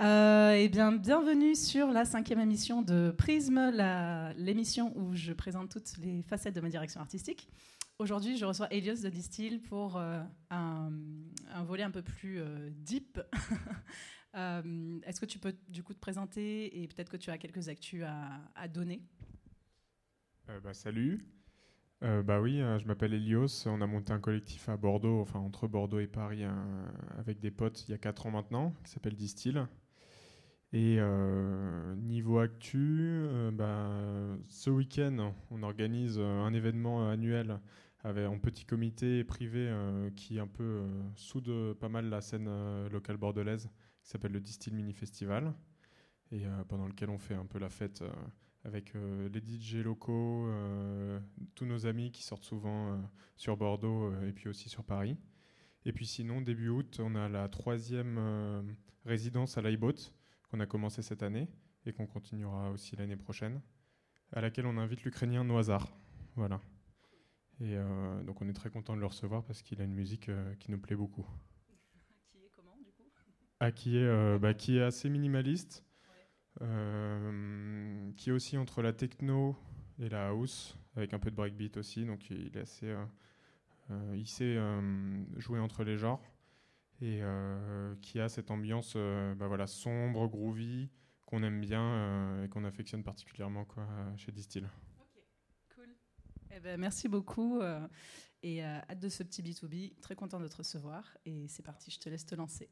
Euh, eh bien, bienvenue sur la cinquième émission de Prisme, l'émission où je présente toutes les facettes de ma direction artistique. Aujourd'hui, je reçois Elios de Distill pour euh, un, volet un peu plus euh, deep. Est-ce que tu peux du coup te présenter et peut-être que tu as quelques actus à, donner? Bah, Salut. bah oui, je m'appelle Elios. On a monté un collectif à Bordeaux, enfin entre Bordeaux et Paris, avec des potes il y a 4 ans maintenant, qui s'appelle Distill. Et euh, niveau actu, euh, bah, ce week-end, on organise euh, un événement annuel avec, en petit comité privé qui un peu soude pas mal la scène locale bordelaise, qui s'appelle le Distill Mini Festival, et pendant lequel on fait un peu la fête avec les DJ locaux, tous nos amis qui sortent souvent sur Bordeaux et puis aussi sur Paris. Et puis sinon, début août, on a la troisième résidence à l'iBoat qu'on a commencé cette année et qu'on continuera aussi l'année prochaine, à laquelle on invite l'Ukrainien Noazar. Voilà. Et euh, donc on est très content de le recevoir parce qu'il a une musique euh, qui nous plaît beaucoup. Qui est comment du coup? Ah, qui, est, euh, bah, qui est assez minimaliste, qui est aussi entre la techno et la house, avec un peu de breakbeat aussi, donc il est assez... il sait jouer entre les genres et euh, qui a cette ambiance euh, bah voilà, sombre, groovy, qu'on aime bien euh, et qu'on affectionne particulièrement quoi, chez Distill. Ok, cool. Eh ben, merci beaucoup et hâte de ce petit B2B. Très content de te recevoir et c'est parti, je te laisse te lancer.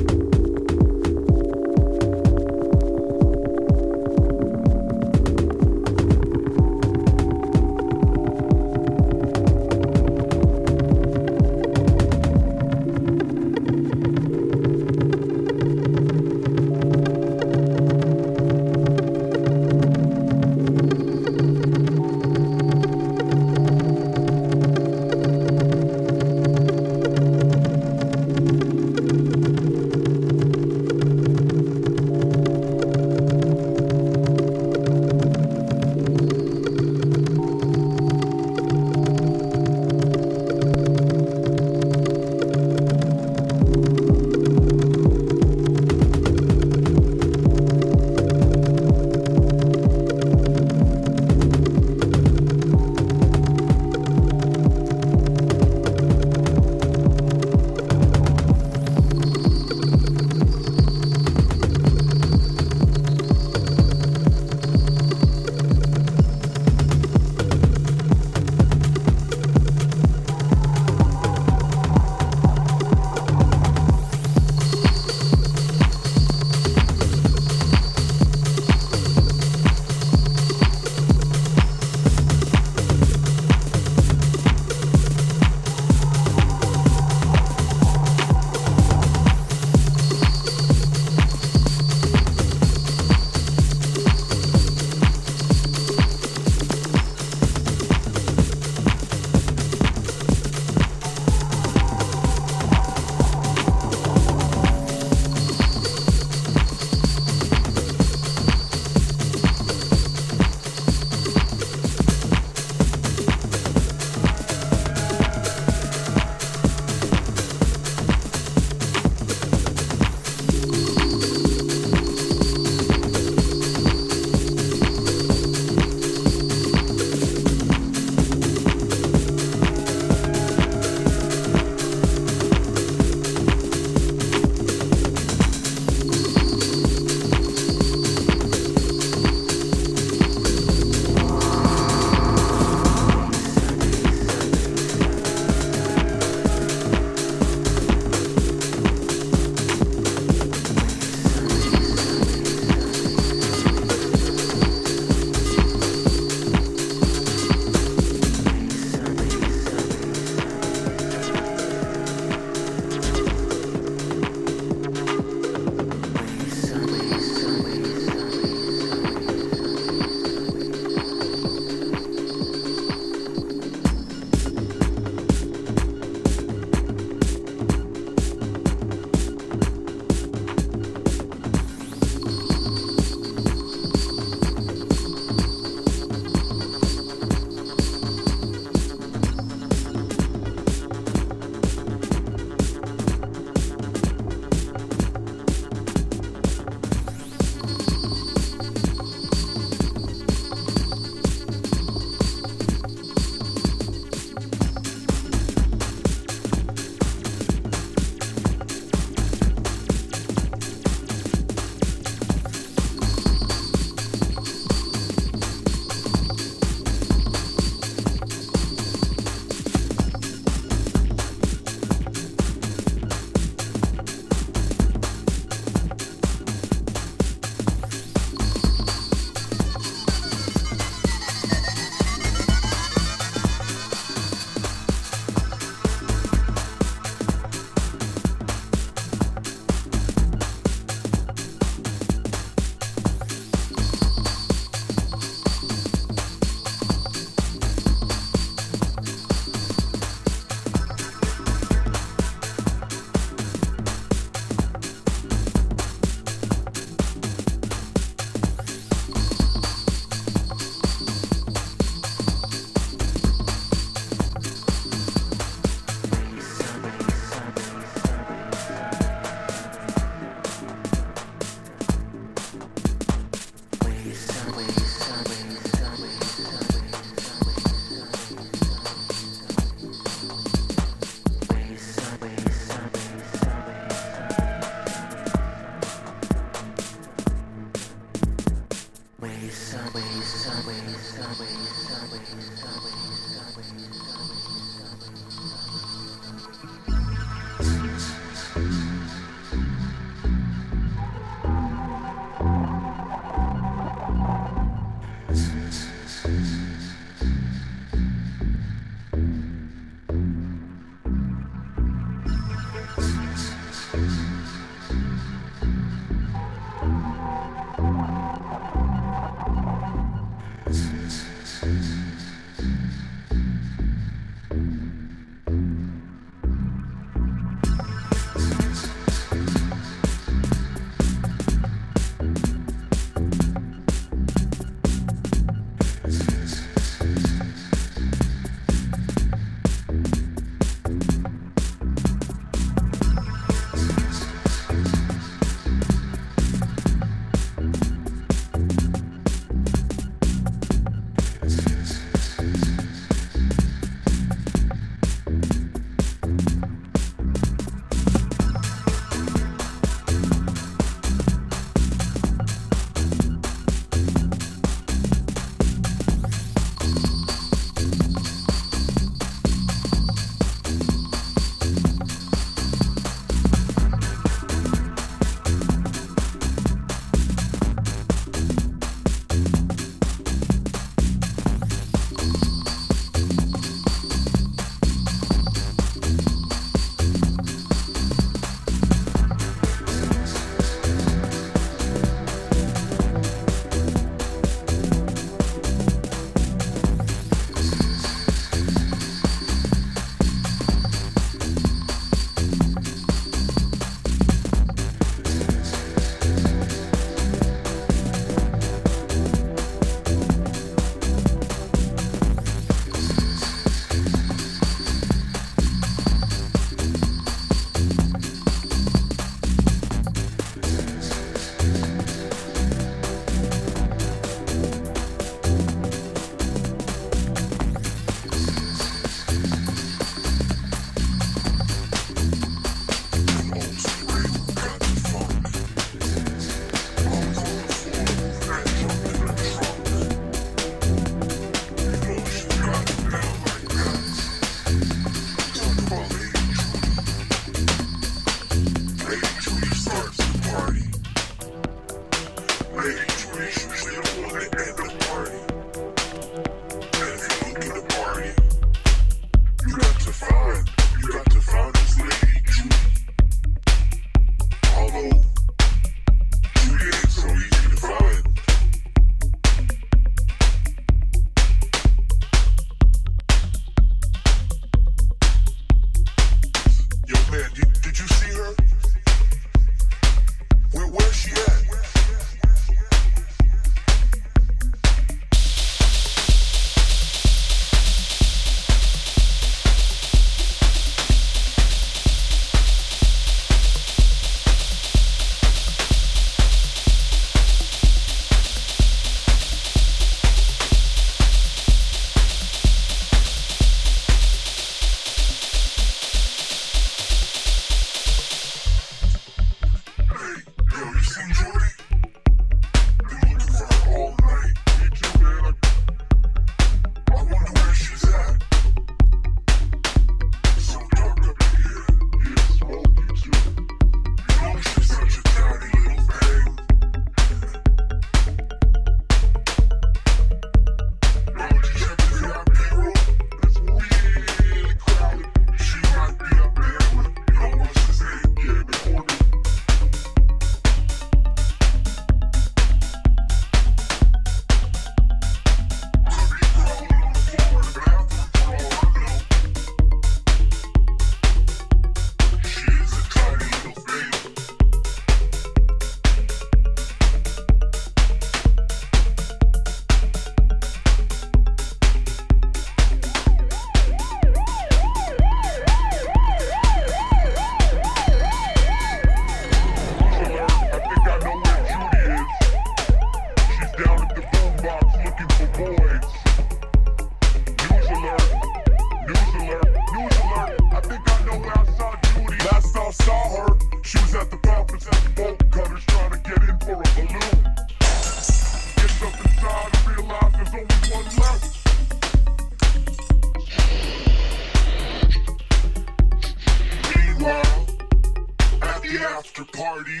after party.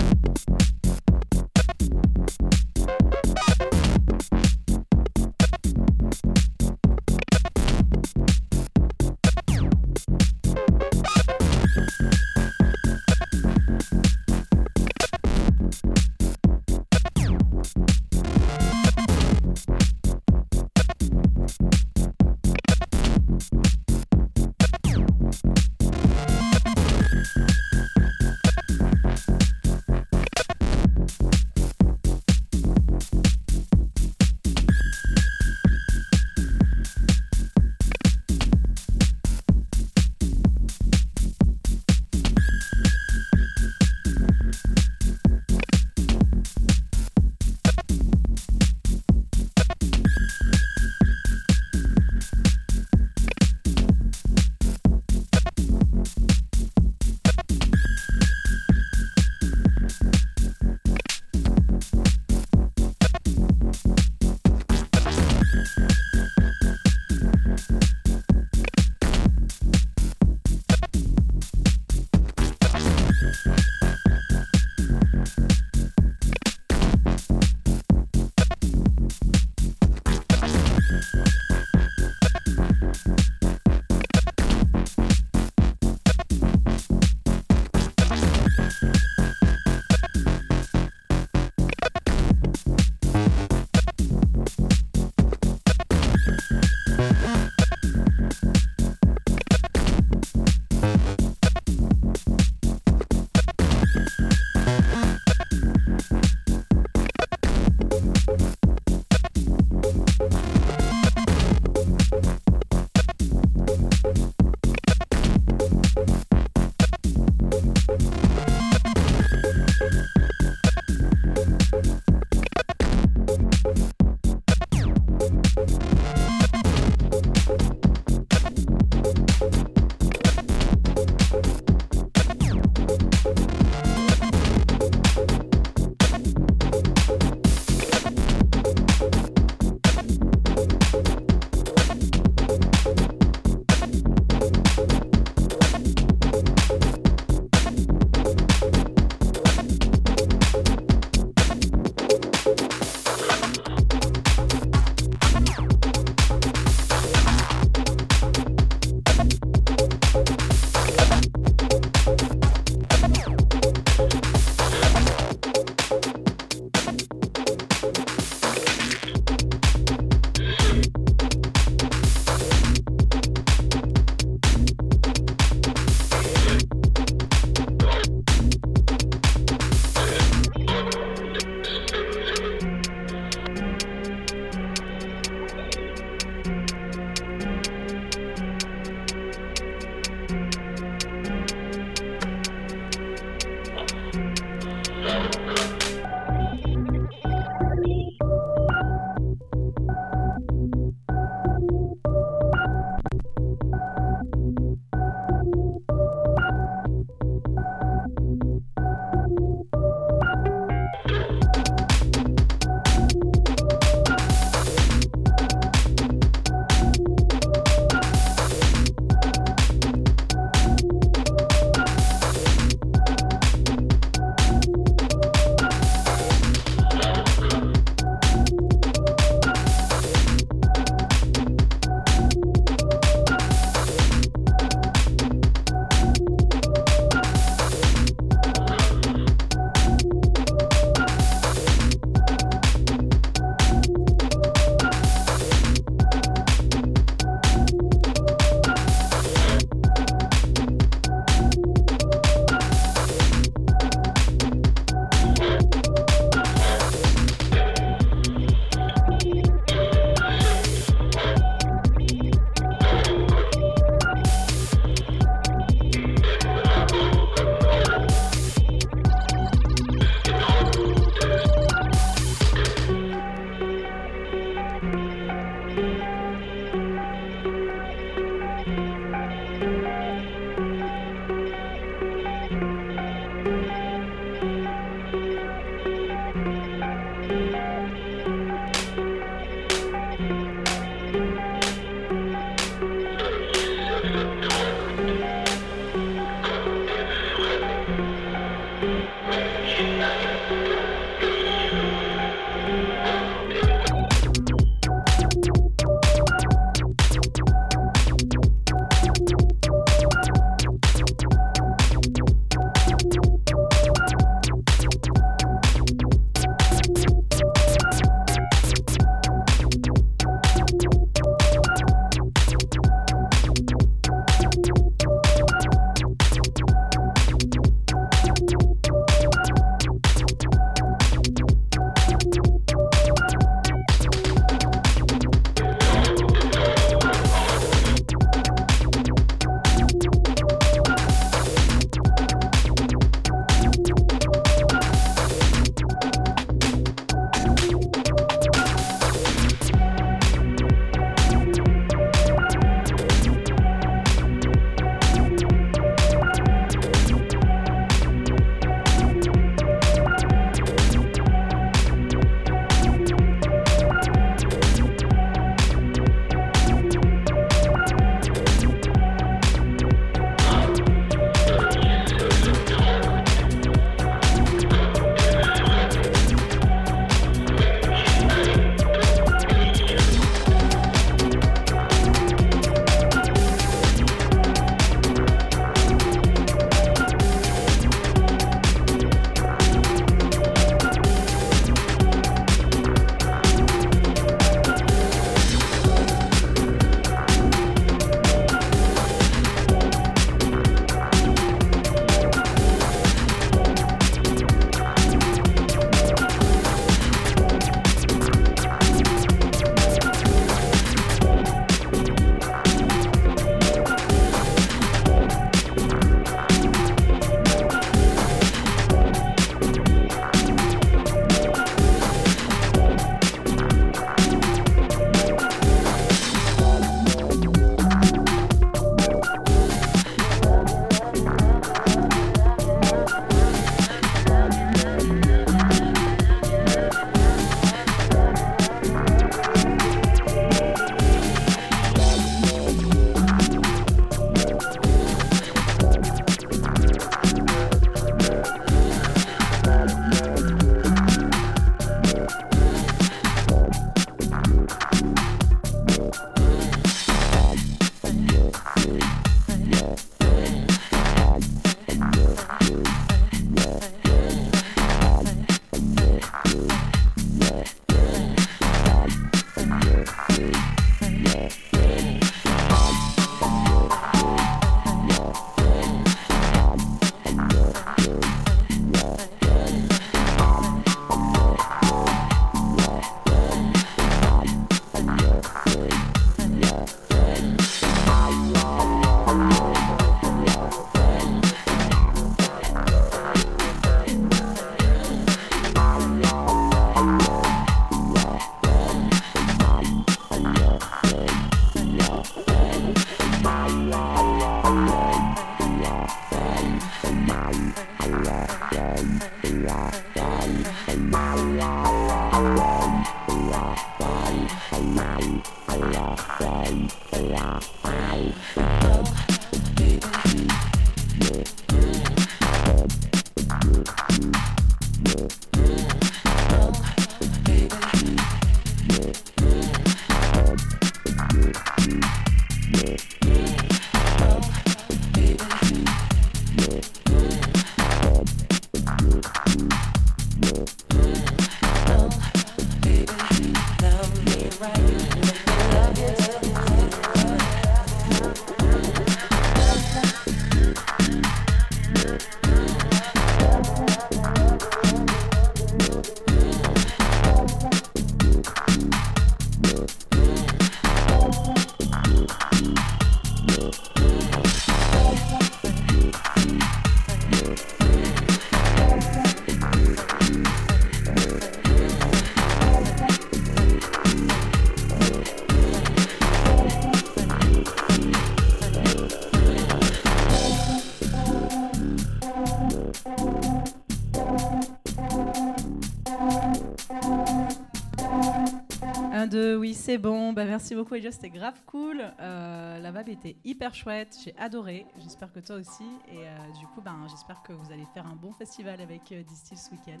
Bah, merci beaucoup, Elios. C'était grave cool. Euh, la vibe était hyper chouette. J'ai adoré. J'espère que toi aussi. Et euh, du coup, ben, j'espère que vous allez faire un bon festival avec euh, Distill ce week-end.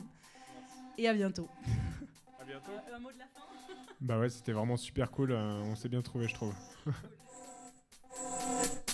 Et à bientôt. À bientôt. un mot de la fin Bah ouais, c'était vraiment super cool. on s'est bien trouvé, je trouve.